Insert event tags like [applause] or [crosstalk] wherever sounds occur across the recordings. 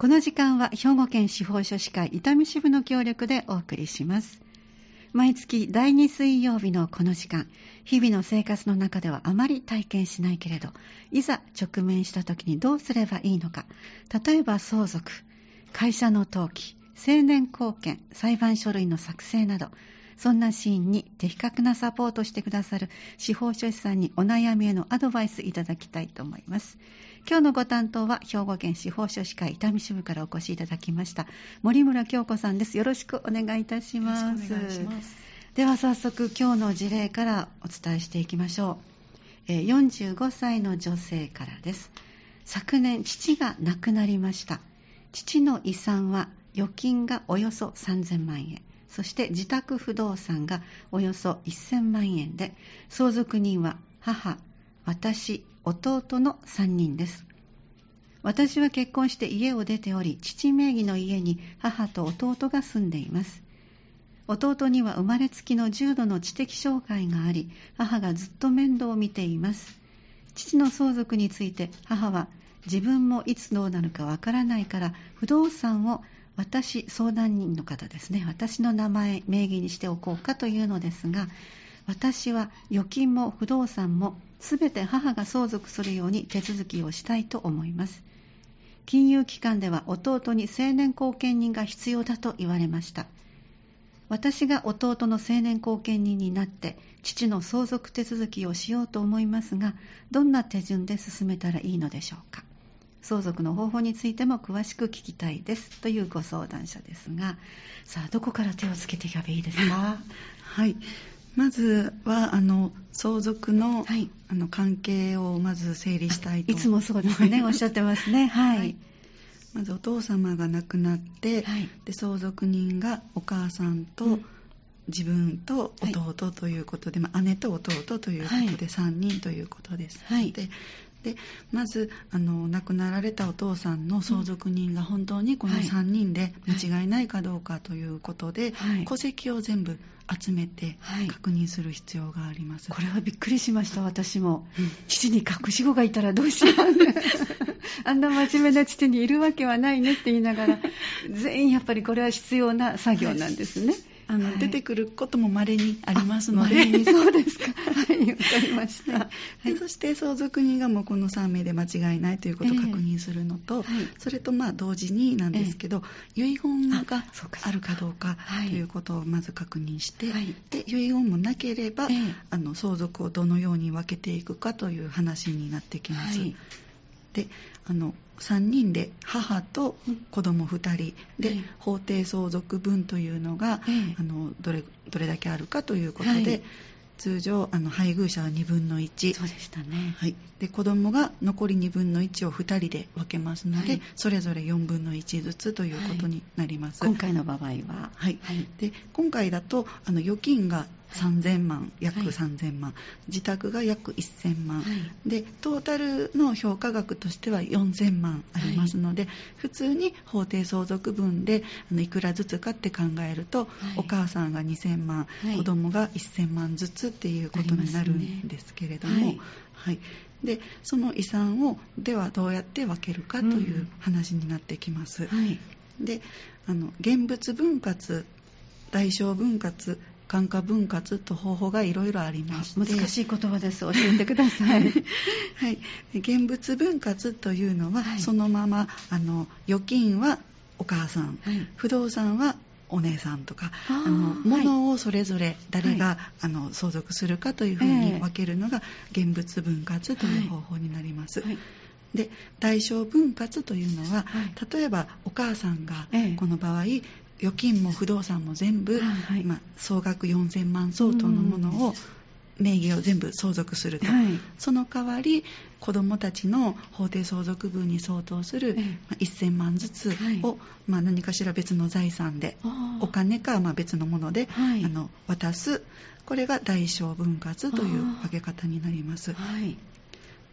この時間は兵庫県司法書士会伊丹支部の協力でお送りします。毎月第2水曜日のこの時間日々の生活の中ではあまり体験しないけれどいざ直面した時にどうすればいいのか。例えば相続会社の登記成年後見裁判書類の作成などそんなシーンに的確なサポートしてくださる司法書士さんにお悩みへのアドバイスいただきたいと思います。今日のご担当は兵庫県司法書士会伊丹支部からお越しいただきました。森村京子さんです。よろしくお願いいたします。では早速今日の事例からお伝えしていきましょう。45歳の女性からです。昨年父が亡くなりました。父の遺産は預金がおよそ3000万円。そして自宅不動産がおよそ1000万円で相続人は母私弟の3人です。私は結婚して家を出ており父名義の家に母と弟が住んでいます。弟には生まれつきの重度の知的障害があり母がずっと面倒を見ています。父の相続について母は自分もいつどうなるかわからないから不動産を私相談人の方ですね。私の名前名義にしておこうかというのですが私は預金も不動産も全て母が相続するように手続きをしたいと思います。金融機関では弟に成年後見人が必要だと言われました。私が弟の成年後見人になって父の相続手続きをしようと思いますがどんな手順で進めたらいいのでしょうか。相続の方法についても詳しく聞きたいですというご相談者ですがさあどこから手をつけていけばいいですか？[laughs] はい。まずはあの相続のはい、あの関係をまず整理したいと。いつもそうですね。[laughs] おっしゃってますね。はい、はい、まずお父様が亡くなって、はい、で相続人がお母さんと、自分と弟ということで、まあ、姉と弟ということで3人ということです、はい、ででまずあの亡くなられたお父さんの相続人が本当にこの3人で間違いないかどうかということで、はい、戸籍を全部集めて確認する必要があります、はい、これはびっくりしました私も、うん、父に隠し子がいたらどうしよう [laughs] あんな真面目な父にいるわけはないねって言いながら全員やっぱりこれは必要な作業なんですね、あの、はい、出てくることも稀にありますので。そうですか。[laughs] はい、わかりました。はい、そして相続人がもうこの3名で間違いないということを確認するのと、えーはい、それとまあ同時になんですけど、えー、遺言があるかどうかということをまず確認して、で遺言もなければ、えー、あの相続をどのように分けていくかという話になってきます。であの3人で母と子供2人で、法定相続分というのが、あのどれどれだけあるかということで、はい、通常あの配偶者は2分の1そうでしたね、はい、で子供が残り2分の1を2人で分けますので、はい、それぞれ4分の1ずつということになります、今回の場合は、はい。で今回だとあの預金が3000万約3000万、はい、自宅が約1000万、はい、でトータルの評価額としては4000万ありますので、はい、普通に法定相続分であのいくらずつかって考えると、お母さんが2000万、子供が1000万ずつっていうことになるんですけれども、はい。でその遺産をではどうやって分けるかという話になってきます。うん、であの現物分割代償分割感化分割と方法がいろいろありまして難しい言葉です。教えてください、[laughs] はい、現物分割というのは、はい、そのままあの預金はお母さん、はい、不動産はお姉さんとかあの物をそれぞれ誰が、はい、あの相続するかというふうに分けるのが現物分割という方法になります。はい。で代償分割というのは、はい、例えばお母さんがこの場合、預金も不動産も全部、はい、まあ、総額4000万相当のものを、名義を全部相続すると、はい、その代わり子どもたちの法定相続分に相当する、まあ、1000万ずつを、はい、まあ、何かしら別の財産でお金かまあ別のもので、はい、あの渡す。これが代償分割という分け方になります。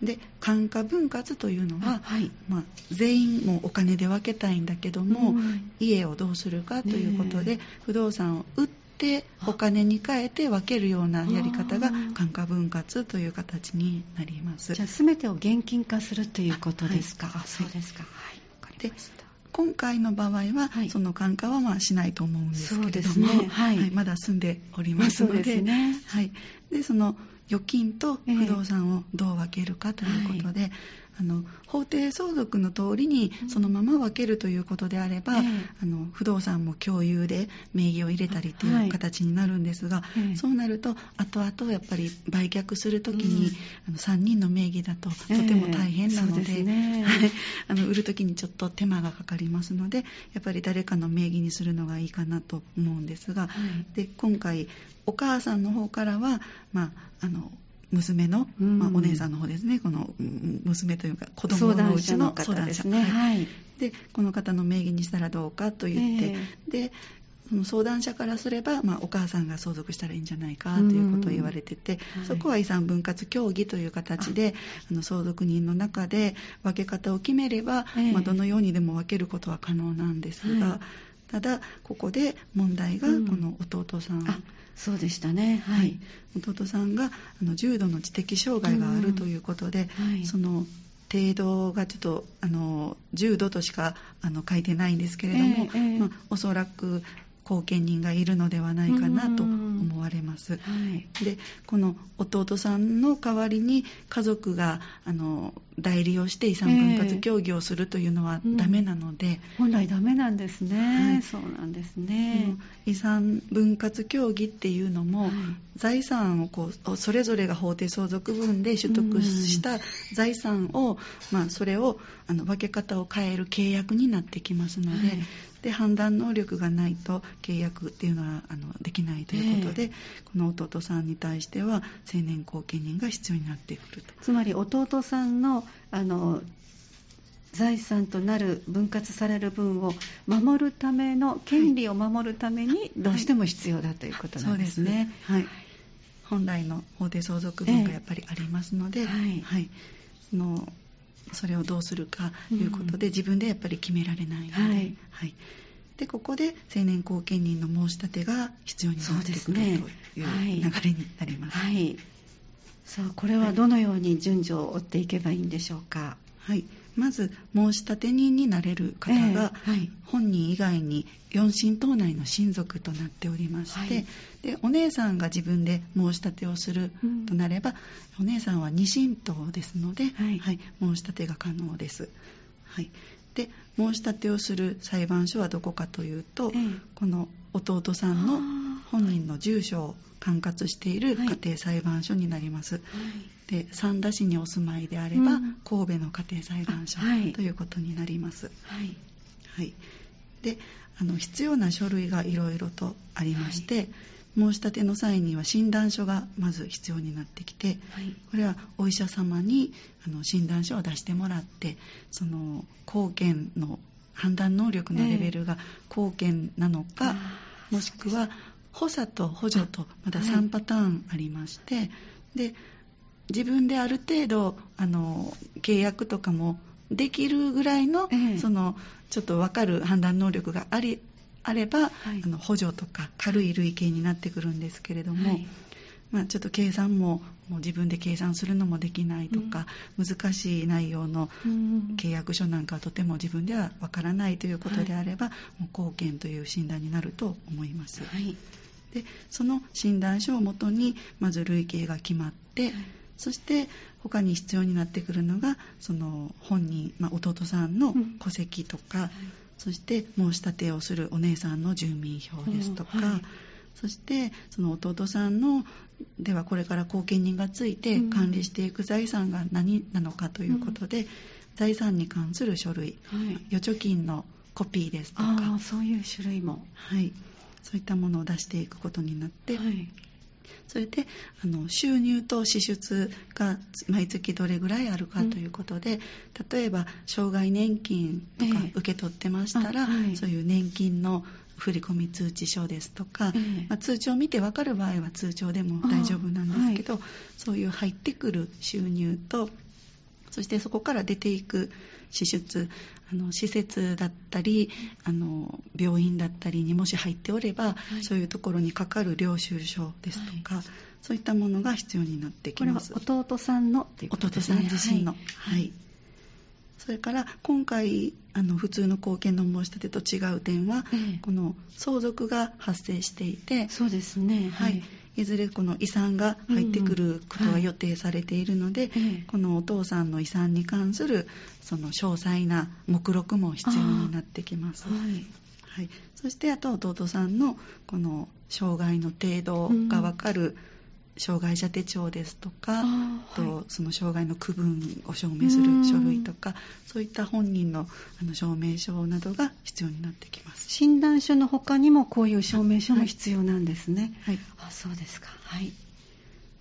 で感化分割というのは、はい、まあ、全員もお金で分けたいんだけども、うん、家をどうするかということで、不動産を売ってお金に変えて分けるようなやり方が感化分割という形になります。じゃあ全てを現金化するということですか、はい、そうですか。はい。分かりました。今回の場合は、はい、その感化はまあしないと思うんですけれども、ね。はい、はい、まだ住んでおりますので、ね、はい、でその預金と不動産をどう分けるかということで、はい。あの法定相続の通りにそのまま分けるということであれば、うん、あの不動産も共有で名義を入れたりという形になるんですが、はい、そうなると後々やっぱり売却するときに、うん、あの3人の名義だととても大変なのでえーでね、あの売るときにちょっと手間がかかりますのでやっぱり誰かの名義にするのがいいかなと思うんですが、はい、で今回お母さんの方からは、まあ、あの娘の、うん、まあ、お姉さんの方ですね。この娘というか子供のうちの相談者。ですね、はい、でこの方の名義にしたらどうかと言って、えー、でその相談者からすれば、まあ、お母さんが相続したらいいんじゃないかということを言われてて、そこは遺産分割協議という形であ。の相続人の中で分け方を決めれば、えー、まあ、どのようにでも分けることは可能なんですが、はい、ただここで問題がこの弟さん、うんそうでしたね、はい、弟さんがあの重度の知的障害があるということで、はい、その程度がちょっとあの重度としかあの書いてないんですけれども、えーえー、まあ、おそらく後見人がいるのではないかなと思われます。はい、でこの弟さんの代わりに家族があの代理をして遺産分割協議をするというのはダメなので、えーうん、本来ダメなんですね、はい、そうなんですね、遺産分割協議っていうのも、はい、財産をこうそれぞれが法定相続分で取得した財産を、うん、まあ、それをあの分け方を変える契約になってきますので、はい。で判断能力がないと契約っていうのはあのできないということで、えー、この弟さんに対しては成年後見人が必要になってくると。つまり弟さんのあの財産となる分割される分を守るための権利を守るためにどうしても必要だということなんですね。はい、はい、本来の法定相続分がやっぱりありますので、えー、はい、のそれをどうするかということで、自分でやっぱり決められないので、はい、はい、でここで成年後見人の申し立てが必要になってくる、ね、という流れになります。はい、さあこれはどのように順序を追っていけばいいんでしょうか？はいまず申立人になれる方が、本人以外に四親等内の親族となっておりまして、はい、でお姉さんが自分で申し立てをするとなれば、うん、お姉さんは二親等ですので、はい、はい、申し立てが可能です。はい、で申し立てをする裁判所はどこかというと、えー、この弟さんの本人の住所を管轄している家庭裁判所になります、はい、で三田市にお住まいであれば、うん、神戸の家庭裁判所、はい、ということになります、はい、はい、であの必要な書類がいろいろとありまして、申し立ての際には診断書がまず必要になってきて、これはお医者様にあの診断書を出してもらってその後見の判断能力のレベルが後見なのか、えー、もしくは補佐と補助とまだ3パターンありまして、はい、で自分である程度あの契約とかもできるぐらいの、ええ、そのちょっと分かる判断能力がありあれば、はい、あの補助とか軽い類型になってくるんですけれども、はい、まあ、ちょっと計算ももう自分で計算するのもできないとか、うん、難しい内容の契約書なんかはとても自分ではわからないということであれば、はい、もう貢献という診断になると思います。はいでその診断書をもとにまず類型が決まって、はい、そして他に必要になってくるのがその本人、まあ、弟さんの戸籍とか、うんはい、そして申し立てをするお姉さんの住民票ですとか、そしてその弟さんのではこれから後見人がついて管理していく財産が何なのかということで、うん、財産に関する書類、預貯金のコピーですとか。そういう種類も、はい、そういったものを出していくことになって、はい、それであの収入と支出が毎月どれぐらいあるかということで、うん、例えば障害年金とか受け取ってましたら、えーはい、そういう年金の振込通知書ですとか、えー、まあ、通帳を見て分かる場合は通帳でも大丈夫なんですけど、はい、そういう入ってくる収入とそしてそこから出ていく支出あの施設だったりあの病院だったりにもし入っておれば、はい、そういうところにかかる領収書ですとか、はい、そういったものが必要になってきます。これは弟さんのということですね。弟さん自身の、はい、はい、それから今回あの普通の後見の申し立てと違う点は、ええ、この相続が発生していてそうですね。はい、いずれこの遺産が入ってくることが予定されているので、このお父さんの遺産に関するその詳細な目録も必要になってきます。はい、はい、そしてあと弟さんのこの障害の程度が分かる、うん障害者手帳ですとか、とその障害の区分を証明する書類とか、そういった本人のあの証明書などが必要になってきます。診断書の他にもこういう証明書も必要なんですね。はい、あそうですか。はい。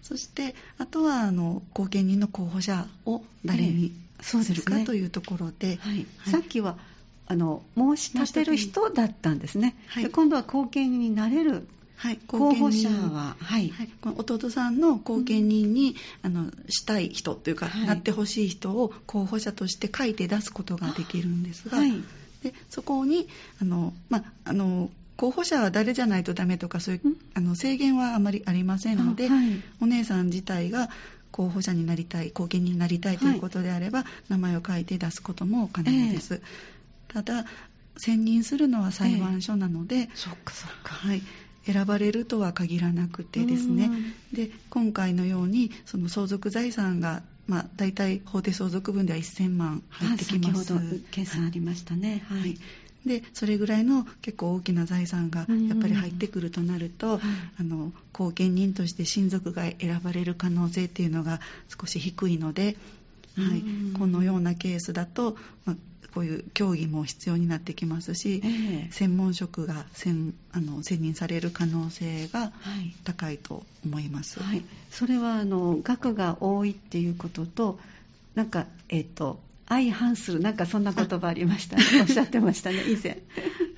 そしてあとはあの後見人の候補者を誰にするか、えというところで、はい、さっきはあの申し立てる人だったんですね、はい、今度は後見人になれるはい、候補者は、はい、はい、この弟さんの後見人に、うん、あのしたい人というか、はい、なってほしい人を候補者として書いて出すことができるんですが、はい、でそこにあの、まあの候補者は誰じゃないとダメとかそういうあの制限はあまりありませんので、はい、お姉さん自体が候補者になりたい後見人になりたいということであれば、名前を書いて出すことも可能です。えー、ただ選任するのは裁判所なので、えー、そっかそっか、はい、選ばれるとは限らなくてですね、で今回のようにその相続財産がまあ、大体法定相続分では1000万入ってきます。先ほど計算ありましたね。はい、はい。でそれぐらいの結構大きな財産がやっぱり入ってくるとなると、あの後見人として親族が選ばれる可能性っていうのが少し低いので、はい、このようなケースだと、まあ、こういう競技も必要になってきますし、えー、専門職が選あの選任される可能性が高いと思います。はい、それはあの額が多いっていうこととなんかえっ、ー、と相反するなんかそんな言葉ありました。ねおっしゃってましたね以前。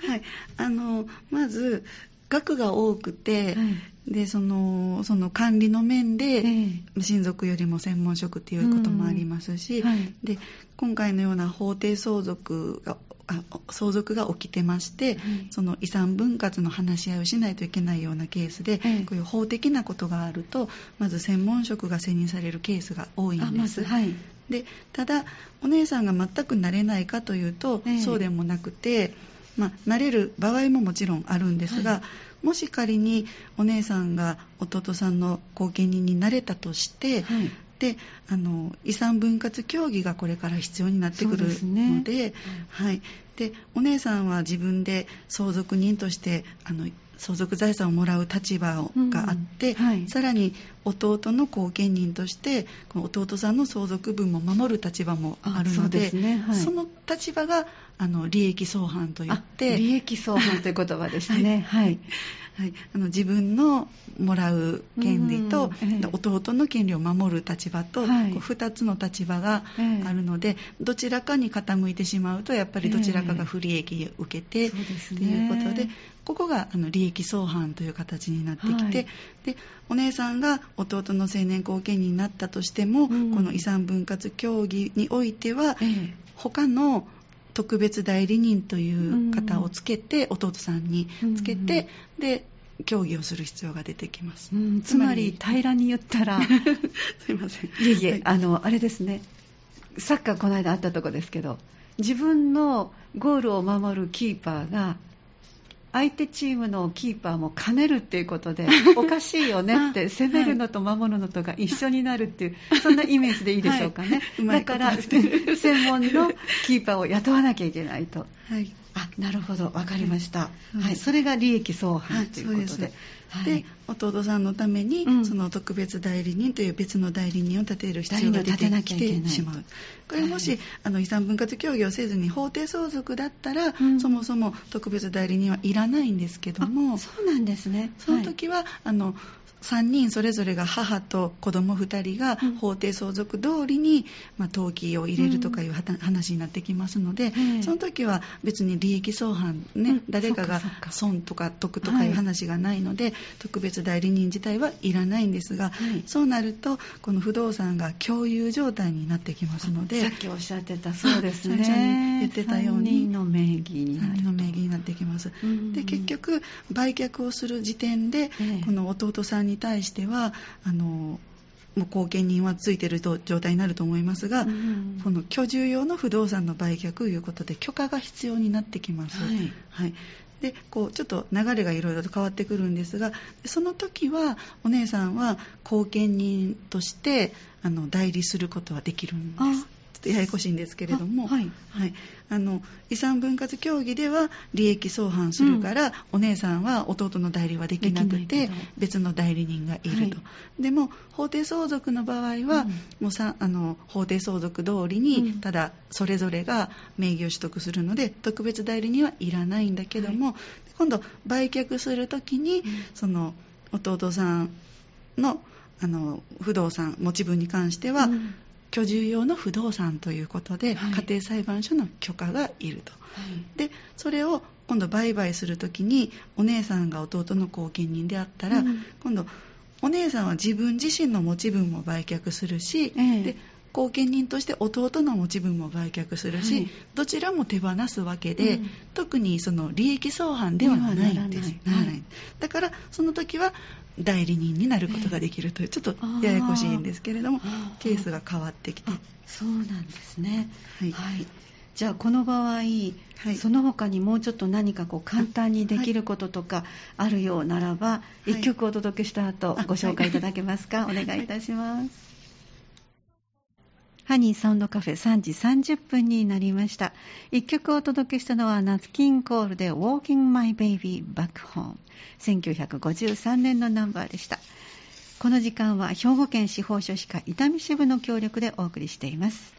はい。あのまず額が多くて、はい、でそのその管理の面で、えー、親族よりも専門職っていうこともありますし、はい、で今回のような法定相続が相続が起きてまして、はい、その遺産分割の話し合いをしないといけないようなケースで、はい、こういう法的なことがあるとまず専門職が選任されるケースが多いんです。はい、でただお姉さんが全くなれないかというと、そうでもなくて。まあ、なれる場合ももちろんあるんですが、はい、もし仮にお姉さんが弟さんの後見人になれたとして、はい、であの遺産分割協議がこれから必要になってくるので、ね、はい、でお姉さんは自分で相続人としてあの相続財産をもらう立場があって、うん。はい、さらに弟の後見人としてこの弟さんの相続分も守る立場もあるのでそ、ね。はい、その立場があの利益相反といって利益相反という言葉ですね。はい、はい、あの自分のもらう権利と、弟の権利を守る立場と、はい、こう2つの立場があるので、どちらかに傾いてしまうとやっぱりどちらかが不利益を受けて、ということでここがあの利益相反という形になってきて、はい、でお姉さんが弟の成年後見人になったとしても、うん、この遺産分割協議においては、ええ、他の特別代理人という方をつけて、うん、弟さんにつけて、うん、で協議をする必要が出てきます、うん、つまり平らに言ったら [laughs] すいません。いえいえ、はい、あのあれですね。サッカーこの間あったとこですけど自分のゴールを守るキーパーが相手チームのキーパーも兼ねるっていうことで [laughs] おかしいよねって攻めるのと守るのとが一緒になるっていうそんなイメージでいいでしょうかね、はい、だから専門のキーパーを雇わなきゃいけないと。はいあなるほど。分かりました、はい、はい、それが利益相反ということで,、はい、で弟さんのために、うん、その特別代理人という別の代理人を立てる必要が出てきてしまう。これもし、はい、あの遺産分割協議をせずに法定相続だったら、うん、そもそも特別代理人はいらないんですけどもそうなんですね。その時は、あの3人それぞれが母と子供2人が法定相続通りに、まあ、登記を入れるとかいう話になってきますので、うん、その時は別に利益相反ね、うん、誰かが損とか得とかいう話がないので、はい、特別代理人自体はいらないんですが、はい、そうなるとこの不動産が共有状態になってきますのでさっきおっしゃってたそうですね。[laughs] 最初に言ってたように。3人の名義になの名義になってきます、で結局売却をする時点で、この弟さんに対してはあのもう後見人はついてる状態になると思いますが、うん、この居住用の不動産の売却ということで許可が必要になってきます。はい、はい、でこうちょっと流れがいろいろと変わってくるんですがその時はお姉さんは後見人としてあの代理することはできるんです。ちょっとややこしいんですけれども、はい、はい、あの遺産分割協議では利益相反するから、うん、お姉さんは弟の代理はできなくて別の代理人がいると、はい、でも法定相続の場合は、うん、もうさあの法定相続通りに、ただそれぞれが名義を取得するので特別代理人はいらないんだけども、はい、今度売却するときに、その弟さんのあの不動産持ち分に関しては、うん居住用の不動産ということで、はい、家庭裁判所の許可がいると、はい、でそれを今度売買するときにお姉さんが弟の後見人であったら、うん、今度お姉さんは自分自身の持ち分も売却するし、えー、で後見人として弟の持ち分も売却するし、はい、どちらも手放すわけで、うん、特にその利益相反ではないんです、はい、だからその時は代理人になることができるという、ちょっとややこしいんですけれどもケースが変わってきて。そうなんですね。はい、はい、じゃあこの場合、はい、その他にもうちょっと何かこう簡単にできることとかあるようならば、一、はい、曲お届けした後ご紹介いただけますか、お願いいたしますハニーサウンドカフェ3時30分になりました。一曲お届けしたのはナツキンコールで Walking My Baby Back Home。1953年のナンバーでした。この時間は兵庫県司法書士課伊丹支部の協力でお送りしています。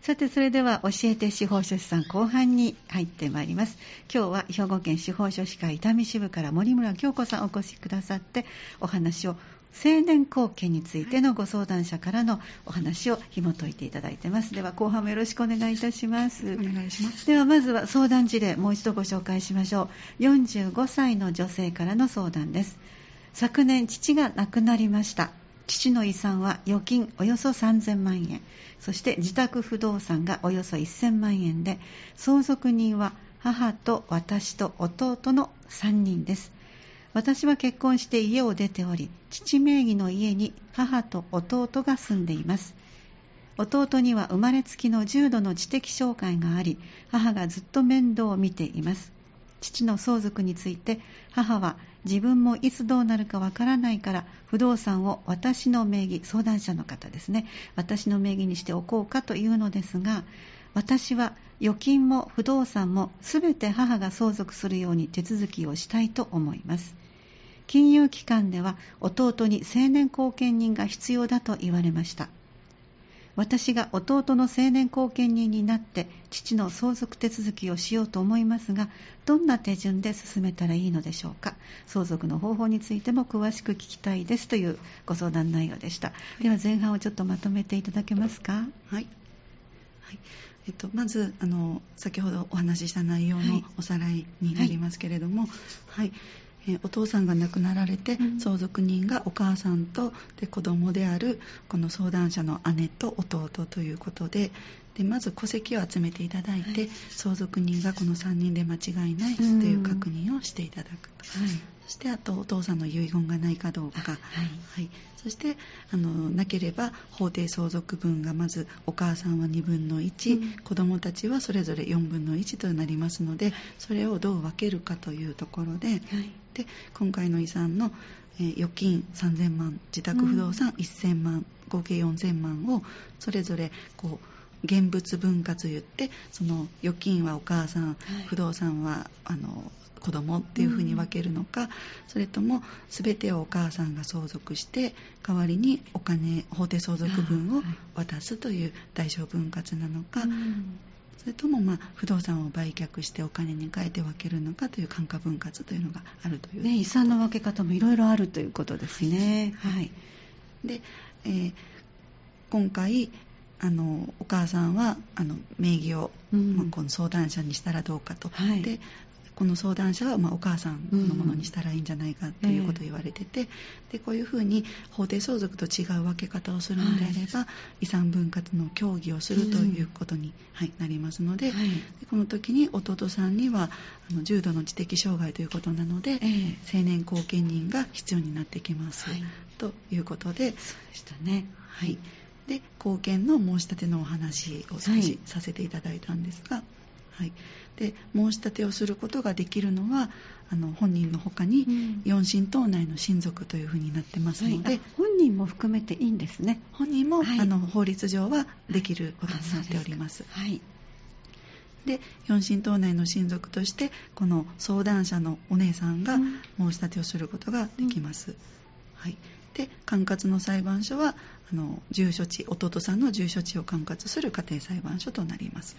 さて、それでは教えて司法書士さん後半に入ってまいります。今日は兵庫県司法書士課伊丹支部から森村京子さんお越しくださってお話を青年後見についてのご相談者からのお話を紐解いていただいてます。では後半もよろしくお願いいたします。お願いします。ではまずは相談事例もう一度ご紹介しましょう。45歳の女性からの相談です。昨年父が亡くなりました。父の遺産は預金およそ3000万円。そして自宅不動産がおよそ1000万円で相続人は母と私と弟の3人です私は結婚して家を出ており父名義の家に母と弟が住んでいます。弟には生まれつきの重度の知的障害があり母がずっと面倒を見ています。父の相続について母は自分もいつどうなるかわからないから不動産を私の名義相談者の方ですね。私の名義にしておこうかというのですが私は預金も不動産も全て母が相続するように手続きをしたいと思います。金融機関では弟に青年後見人が必要だと言われました。私が弟の青年後見人になって父の相続手続きをしようと思いますがどんな手順で進めたらいいのでしょうか？相続の方法についても詳しく聞きたいですというご相談内容でした、では前半をちょっとまとめていただけますか？はい、はい。えっと、まずあの先ほどお話しした内容のおさらいになりますけれども、はい、はいえお父さんが亡くなられて、うん、相続人がお母さんとで子供であるこの相談者の姉と弟ということででまず戸籍を集めていただいて、はい、相続人がこの3人で間違いないという確認をしていただくと、はい、そしてあとお父さんの遺言がないかどうか、はい、はい、そしてあのなければ法定相続分がまずお母さんは2分の1、うん、子供たちはそれぞれ4分の1となりますのでそれをどう分けるかというところで,、で今回の遺産のえ預金3000万自宅不動産1000万、合計4000万をそれぞれこう現物分割言ってその預金はお母さん、はい、不動産はあの子供っていうふうに分けるのか、うん、それとも全てをお母さんが相続して代わりにお金法定相続分を渡すという代償分割なのか、はい、それともまあ不動産を売却してお金に変えて分けるのかという感化分割というのがあるという、ね、遺産の分け方もいろいろあるということですね。はい、で、えー、今回あのお母さんはあの名義を、うん、まあ、この相談者にしたらどうかと、はい、でこの相談者はまあお母さんのものにしたらいいんじゃないかということを言われてて、でこういうふうに法定相続と違う分け方をするのであれば、はい、遺産分割の協議をするということに、はい、なりますのではい、でこの時に弟さんにはあの重度の知的障害ということなので、えー、成年後見人が必要になってきます、ということでそうでしたね。はいで後見の申し立てのお話を少しさせていただいたんですが、はい、で申し立てをすることができるのはあの本人のほかに、四親等内の親族というふうになってますので、はい、本人も含めていいんですね。本人も、はい、あの法律上はできることになっております。はい。で四親等内の親族としてこの相談者のお姉さんが申し立てをすることができます、うん、はい、で管轄の裁判所はあの住所地弟さんの住所地を管轄する家庭裁判所となります、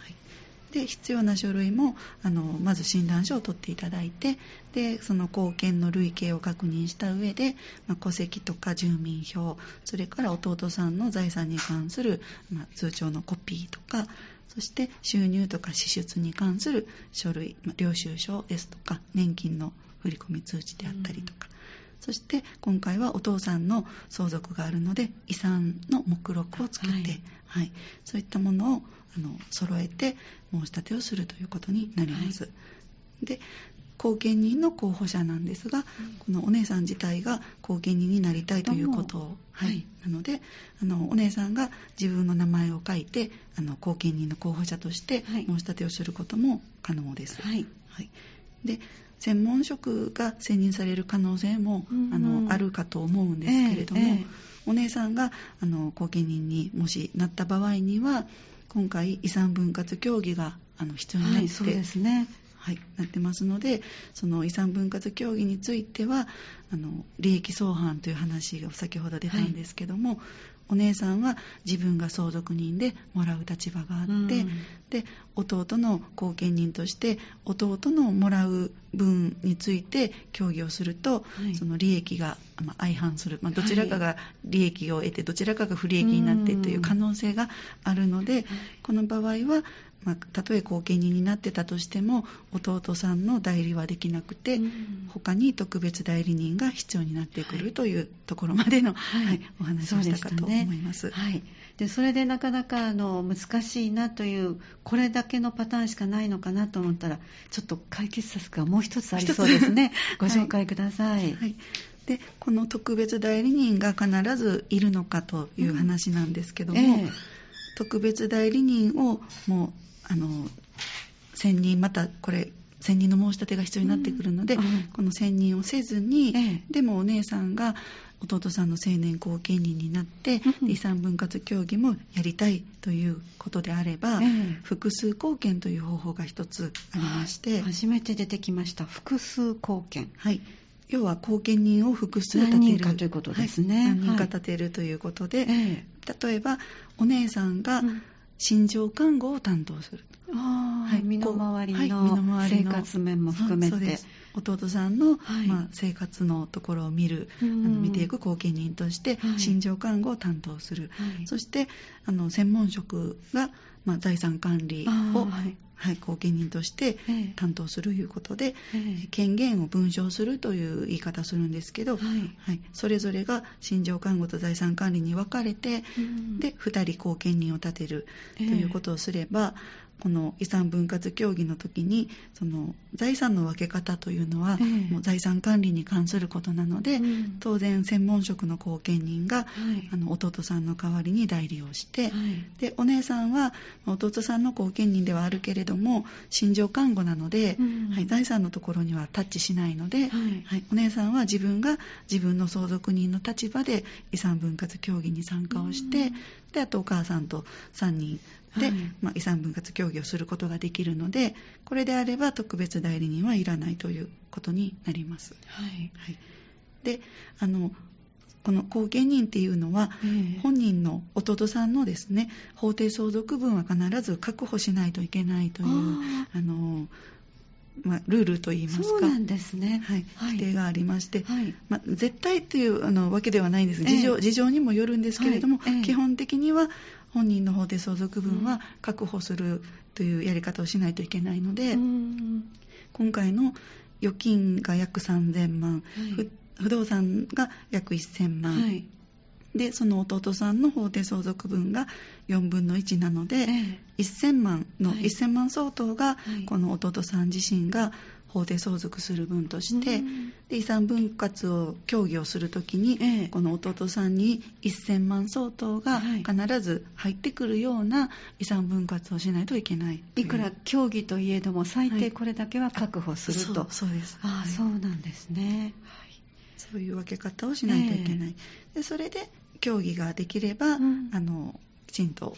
はい、で必要な書類もあのまず診断書を取っていただいてでその貢献の累計を確認した上で、まあ、戸籍とか住民票それから弟さんの財産に関する、まあ、通帳のコピーとかそして収入とか支出に関する書類、まあ、領収書ですとか年金の振込通知であったりとか、そして今回はお父さんの相続があるので遺産の目録をつけて、はい、はい、そういったものをあの揃えて申し立てをするということになります。はい、で後見人の候補者なんですが、うん、このお姉さん自体が後見人になりたいということを、はい、なのであのお姉さんが自分の名前を書いてあの後見人の候補者として申し立てをすることも可能です。はい、はい、で専門職が選任される可能性も、うんあのあるかと思うんですけれども、えーえー、お姉さんがあの後見人にもしなった場合には今回遺産分割協議があの必要になって、はい、そうですね。はい、なってますのでその遺産分割協議についてはあの利益相反という話が先ほど出たんですけども、はい、お姉さんは自分が相続人でもらう立場があって、うん、で弟の後見人として弟のもらう分について協議をすると、はい、その利益が相反する、まあ、どちらかが利益を得てどちらかが不利益になってという可能性があるので、この場合はまあ、たとえ後見人になってたとしても弟さんの代理はできなくて、うん、他に特別代理人が必要になってくるというところまでの、はい。はい、お話をしたかと思います。はい、でそれでなかなかあの難しいなというこれだけのパターンしかないのかなと思ったらちょっと解決策がもう一つありそうですね。[laughs] ご紹介ください。はい。でこの特別代理人が必ずいるのかという話なんですけども、うんえ。ー、特別代理人をもうあの選任またこれ選任の申し立てが必要になってくるので、うん、この選任をせずに、ええ、でもお姉さんが弟さんの成年後見人になって、うん、遺産分割協議もやりたいということであれば、え、複数貢献という方法が一つありまして、初めて出てきました。複数貢献。はい。要は後見人を複数立てる。ということですね、はい、何人か立てるということで、例えばお姉さんが、うん心情看護を担当する。はい、身の回りの生活面も含めて、はい、弟さんの、はい、まあ、生活のところを見る、あの見ていく後見人として、心情看護を担当する、そしてあの専門職が、まあ、財産管理をはい、後見人として担当するということで、えー、権限を分譲するという言い方するんですけど、はい。はい、それぞれが心情看護と財産管理に分かれて、うん、で2人後見人を立てるということをすれば、この遺産分割協議の時にその財産の分け方というのは、えー、もう財産管理に関することなので、うん、当然専門職の後見人が、はい、あの弟さんの代わりに代理をして、はい、でお姉さんは弟さんの後見人ではあるけれども心情看護なので、うん、はい、財産のところにはタッチしないので、はい、お姉さんは自分が自分の相続人の立場で遺産分割協議に参加をして、うん、であとお母さんと3人で、はい、まあ、遺産分割協議をすることができるのでこれであれば特別代理人はいらないということになります。はい、はい、であのこの後見人っていうのは、本人の弟さんのですね法定相続分は必ず確保しないといけないというあのまあ、ルールといいますか。そうなんですね、はい、規定がありまして、はい、まあ、絶対というあのわけではないんです。事情、えー、事情にもよるんですけれども、基本的には本人の方で相続分は確保するというやり方をしないといけないので、今回の預金が約3000万、はい、不動産が約1000万、はい、でその弟さんの法定相続分が4分の1なので、えー、1000万の、はい、1000万相当がこの弟さん自身が法定相続する分として、で遺産分割を協議をするときに、ええ、この弟さんに1000万相当が必ず入ってくるような遺産分割をしないといけない。い。いくら協議といえども最低これだけは確保すると、はい、そうです。あ、はい、そうなんですね、はい、そういう分け方をしないといけない、え、でそれで協議ができれば、うん、あのきちんと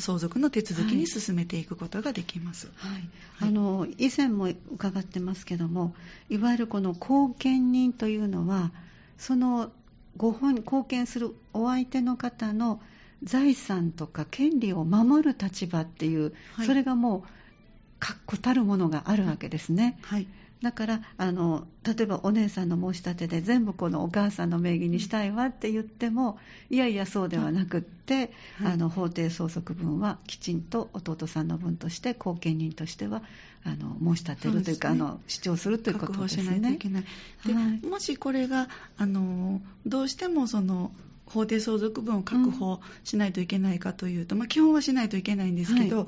相続の手続きに進めていくことができます、はい、はい、あの以前も伺ってますけどもいわゆるこの後見人というのはそのご本貢献するお相手の方の財産とか権利を守る立場っていう、はい、それがもう確固たるものがあるわけですね。はい、だからあの例えばお姉さんの申し立てで全部このお母さんの名義にしたいわって言ってもいやいやそうではなくって、はい、あの法定相続分はきちんと弟さんの分として後見人としてはあの申し立てるというか、ね、あの主張するということですね。確保しないといけない。で、はい、もしこれがあのどうしてもその法定相続分を確保しないといけないかというと、うん、まあ、基本はしないといけないんですけど、はい、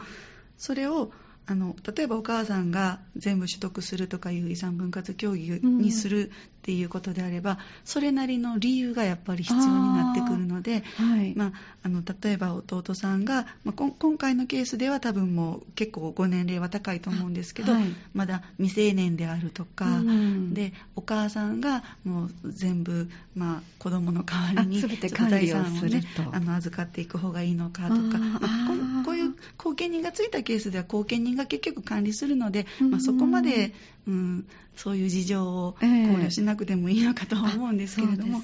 それをあの例えばお母さんが全部取得するとかいう遺産分割協議にするっていうことであれば、うん、それなりの理由がやっぱり必要になってくるので、はい。まあ、あの例えば弟さんが、まあ、今回のケースでは多分もう結構ご年齢は高いと思うんですけど、はい、まだ未成年であるとか、うん、でお母さんがもう全部、まあ、子供の代わりに財産を、ね、あの預かっていく方がいいのかとか、まあ、こういう後見人がついたケースでは後見人が結局管理するので、まあ、そこまで、うん、そういう事情を考慮しなくてもいいのかと思うんですけれども、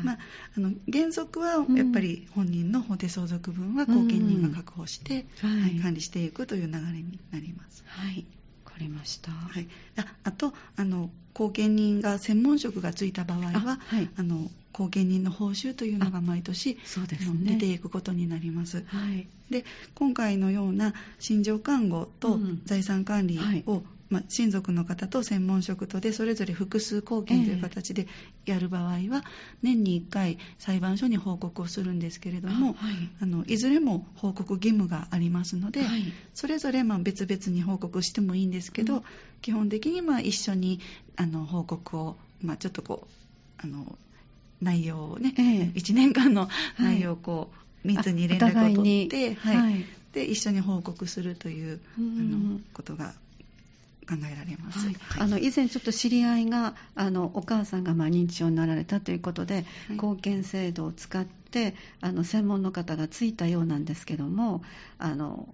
えー、まあ、あの原則はやっぱり本人の法定相続分は後見人が確保して、うん。はい、管理していくという流れになります。はい。わかりました、はい、ああとあの後見人が専門職がついた場合はあ、はい、あの後見人の報酬というのが毎年そうです、ね、出ていくことになります、はい、で今回のような心情看護と財産管理を、うんまあ、親族の方と専門職とでそれぞれ複数貢献という形でやる場合は、年に1回裁判所に報告をするんですけれども、はい、あのいずれも報告義務がありますので、はい、それぞれまあ別々に報告してもいいんですけど、うん、基本的にまあ一緒にあの報告を、まあ、ちょっとこうあの内容をね、えー、1年間の内容をこう、密に連絡を取って、はい、はい、で一緒に報告するという、あのことが考えられます、はい、あの以前ちょっと知り合いがあのお母さんがまあ認知症になられたということで、はい、貢献制度を使ってあの専門の方がついたようなんですけどもあの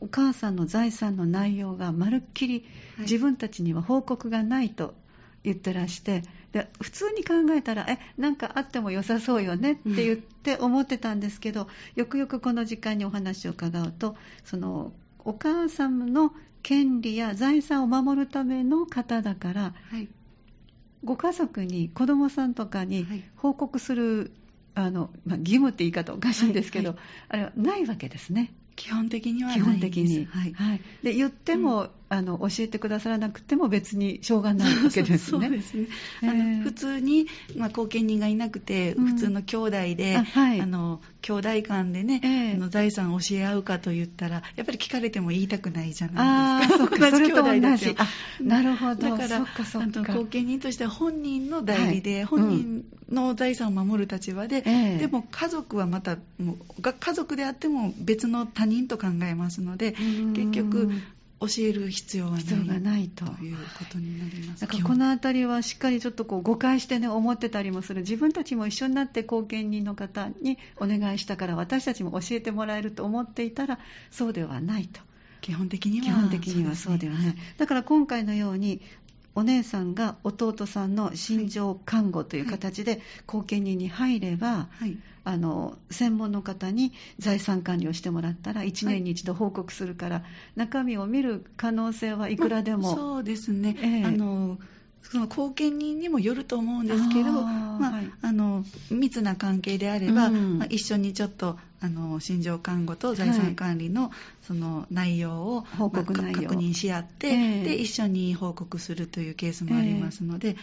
お母さんの財産の内容がまるっきり自分たちには報告がないと言ってらしてで普通に考えたらえなんかあっても良さそうよねって言って思ってたんですけど、うん、よくよくこの時間にお話を伺うとそのお母さんの権利や財産を守るための方だから、はい、ご家族に子供さんとかに報告する、はい、あのまあ、義務って言い方おかしいんですけど、はい、あれはないわけですね。基本的には基本的に、はい。はい、で言っても、うん、あの教えてくださらなくても別にしょうがないわけですね。そうですね、普通に、まあ、後見人がいなくて、うん、普通の兄弟で、あはい、あの兄弟間でね、えー、あの財産を教え合うかと言ったらやっぱり聞かれても言いたくないじゃないですか。あそうか [laughs] それと同じ。あなるほど。だからあの後見人としては本人の代理で、はい、本人の財産を守る立場で、えー、でも家族はまたもう家族であっても別の他人と考えますので結局教える必要はない必要がないと。いうことになります。だからこの辺りはしっかりちょっとこう誤解してね思ってたりもする。自分たちも一緒になって後見人の方にお願いしたから私たちも教えてもらえると思っていたらそうではないと。基本的には基本的にはそうではない、ね、だから今回のようにお姉さんが弟さんの心情看護という形で後見人に入れば、はい、あの専門の方に財産管理をしてもらったら1年に一度報告するから、はい、中身を見る可能性はいくらでも、まあ、そうですね、えー、あのその後見人にもよると思うんですけどまあ、はい、あの密な関係であれば、うん、まあ、一緒にちょっとあの心情看護と財産管理のその内容を、報告まあ、確認し合って、えー、で一緒に報告するというケースもありますので、えー、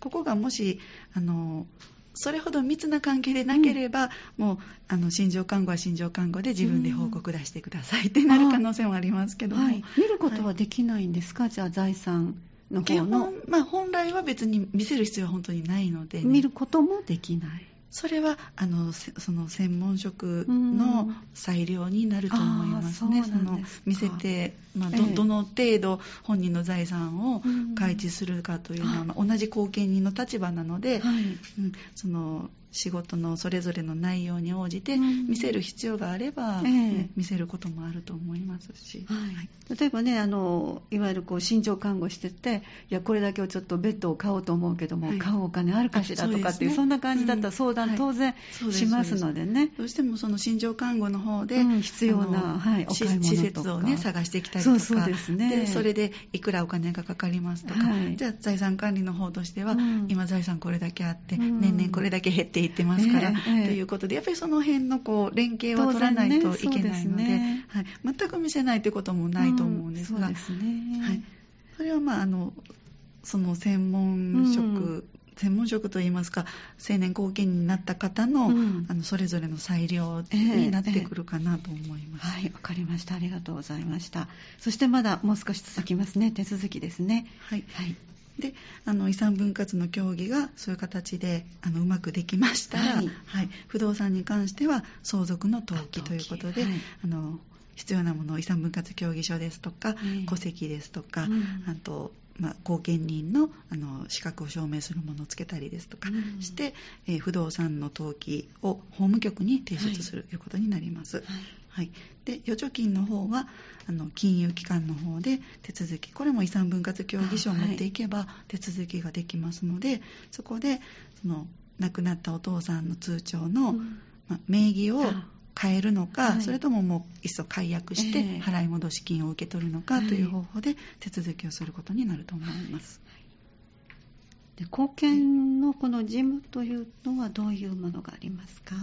ここがもしあのそれほど密な関係でなければ、うん、もうあの心情看護は心情看護で自分で報告出してくださいってなる可能性もありますけども、はい、見ることはできないんですか、はい、じゃあ財産の方の。まあ、本来は別に見せる必要は本当にないので、ね、見ることもできない。それはあのその専門職の裁量になると思いますね。その見せて、まあど、ええ、どの程度本人の財産を開示するかというのは、まあ、同じ後見人の立場なので、はい、うん、その仕事のそれぞれの内容に応じて見せる必要があれば、ね、見せることもあると思いますし、はい、例えばねあのいわゆるこう心情看護してていやこれだけをちょっとベッドを買おうと思うけども、はい、買うお金あるかしらとかっていうそんな感じだったら相談当然しますのでね、どうしてもその心情看護の方で、うん、必要な、はい、お買い物施設をね探してきたりとか。そうですね。でそれでいくらお金がかかりますとか、はい、じゃあ財産管理の方としては、うん、今財産これだけあって、うん、年々これだけ減っていってますから、えーということで、やっぱりその辺のこう連携は取らないといけないので、ね。はい、全く見せないということもないと思うんですが、うん、そ、ね、はい、それはまああのその専門職、うん。専門職といいますか青年後見になった方のうん、あのそれぞれの裁量になってくるかなと思います、えーえ。ー、はいわかりました。ありがとうございました。そしてまだもう少し続きますね。手続きですね。はい、はい、であの遺産分割の協議がそういう形であのうまくできました。ら、はい、はい、不動産に関しては相続の登記ということで、はい、あの必要なもの遺産分割協議書ですとか、戸籍ですとか、うん、あとまあ、後見人のあの資格を証明するものをつけたりですとかして、うん、えー、不動産の登記を法務局に提出するということになります。はい。はい、で預貯金の方はあの金融機関の方で手続き。これも遺産分割協議書を持っていけば手続きができますので、はい、そこでその亡くなったお父さんの通帳の、うん、ま名義を変えるのか、はい、それとももういっそ解約して払い戻し金を受け取るのかという方法で手続きをすることになると思います。で貢献のこの事務というのはどういうものがありますか？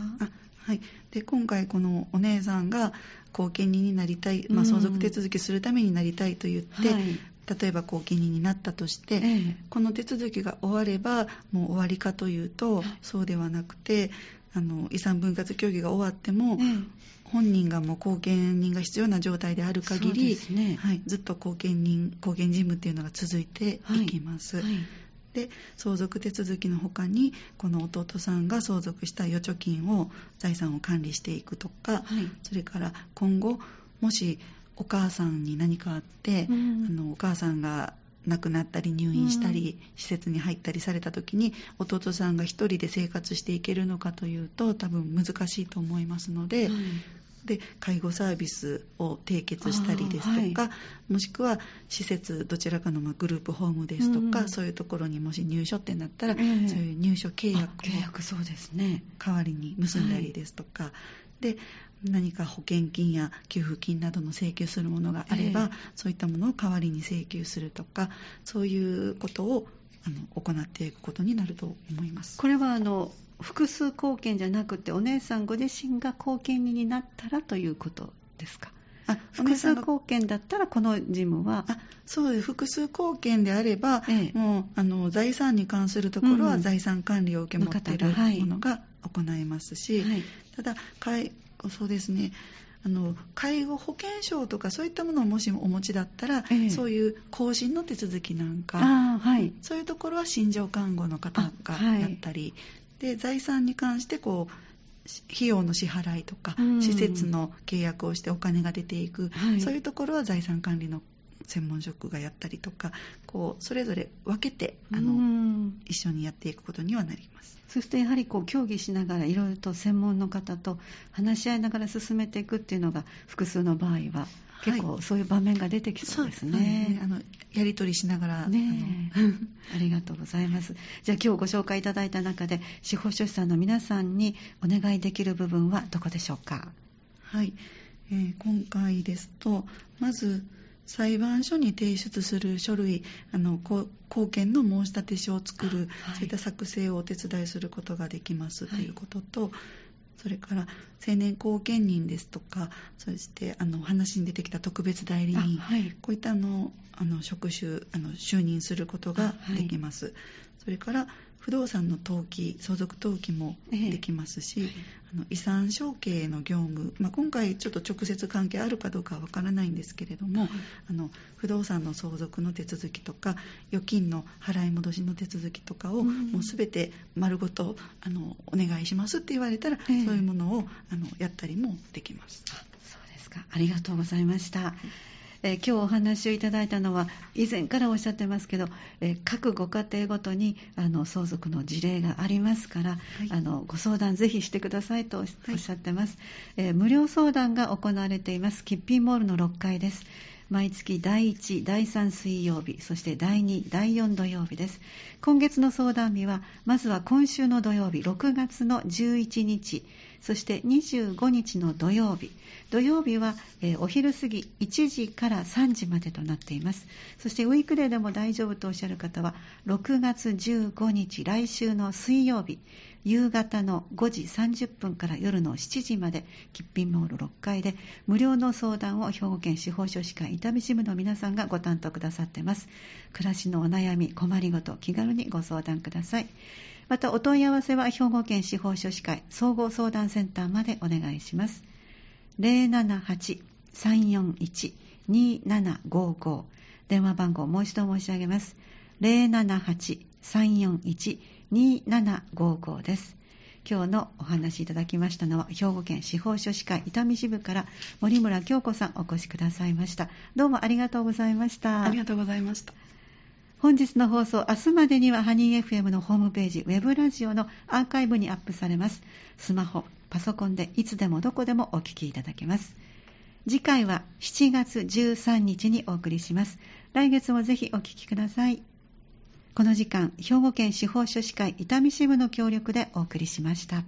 はい、で今回、このお姉さんが後見人になりたい、まあ、相続手続きするためになりたいと言って、はい、例えば後見人になったとして、ええ、この手続きが終わればもう終わりかというと、そうではなくてあの遺産分割協議が終わっても、え、本人がもう後見人が必要な状態である限り、ね、はい、ずっと後見人後見事務っていうのが続いていきます。はい。はいで相続手続きのほかにこの弟さんが相続した預貯金を財産を管理していくとか、はい、それから今後もしお母さんに何かあって、うん、あのお母さんが亡くなったり入院したり、うん、施設に入ったりされた時に弟さんが一人で生活していけるのかというと多分難しいと思いますので、で介護サービスを締結したりですとか、はい、もしくは施設どちらかのまグループホームですとか、うん、そういうところにもし入所ってなったら、えー、そういう入所契約を契約そうですね。代わりに結んだりですとか、はい、で何か保険金や給付金などの請求するものがあれば、えー、そういったものを代わりに請求するとかそういうことをあの行っていくことになると思います。これはあの複数貢献じゃなくてお姉さんご自身が貢献人になったらということですか？あ複数貢献だったらこの事務は？あそうです。複数貢献であれば、ええ、もうあの財産に関するところは財産管理を受け持ってい。るものが行いますし、はい、ただそうですね。あの介護保険証とかそういったものをもしお持ちだったら、ええ、そういう更新の手続きなんか、はい、そういうところは心情看護の方がやったり、で財産に関してこう費用の支払いとか、うん、施設の契約をしてお金が出ていく、はい、そういうところは財産管理の専門職がやったりとかこうそれぞれ分けてあの、うん、一緒にやっていくことにはなります。そしてやはりこう協議しながらいろいろと専門の方と話し合いながら進めていくっていうのが複数の場合は結構そういう場面が出てきそうですね。はい、あのやり取りしながら。ね [laughs] ありがとうございます。じゃあ今日ご紹介いただいた中で司法書士さんの皆さんにお願いできる部分はどこでしょうか？はい、えー、今回ですとまず裁判所に提出する書類あの公権の申立書を作る、はい、そういった作成をお手伝いすることができますということと、それから青年後見人ですとかそしてあの話に出てきた特別代理人、はい、こういったあのあの職種あの就任することができます、はい、それから不動産の登記相続登記もできますし、えーあの遺産承継の業務、まあ、今回ちょっと直接関係あるかどうかはわからないんですけれども、はい、あの不動産の相続の手続きとか預金の払い戻しの手続きとかを、もうすべて丸ごとあのお願いしますって言われたら、えー、そういうものをあのやったりもできます。そうですか。ありがとうございました。えー、今日お話をいただいたのは以前からおっしゃってますけど、えー、各ご家庭ごとにあの相続の事例がありますから、はい、あのご相談ぜひしてくださいとおっしゃってます、はい、えー、無料相談が行われていますキッピンモールの6階です。毎月第1、第3水曜日、そして第2、第4土曜日です。今月の相談日は、まずは今週の土曜日、6月の11日、そして25日の土曜日。土曜日は、えー、お昼過ぎ1時から3時までとなっています。そしてウィークデーでも大丈夫とおっしゃる方は、6月15日、来週の水曜日、夕方の5時30分から夜の7時まで、キッピンモール6階で無料の相談を兵庫県司法書士会伊丹支部の皆さんがご担当くださっています。暮らしのお悩み、困りごと、気軽にご相談ください。また、お問い合わせは兵庫県司法書士会総合相談センターまでお願いします。078-341-2755電話番号もう一度申し上げます。078-341-2755です。今日のお話いただきましたのは兵庫県司法書士会伊丹支部から森村京子さんお越しくださいましたどうもありがとうございましたありがとうございました本日の放送明日までにはハニー FM のホームページウェブラジオのアーカイブにアップされます。スマホパソコンでいつでもどこでもお聞きいただけます。次回は7月13日にお送りします。来月もぜひお聞きください。この時間、兵庫県司法書士会伊丹支部の協力でお送りしました。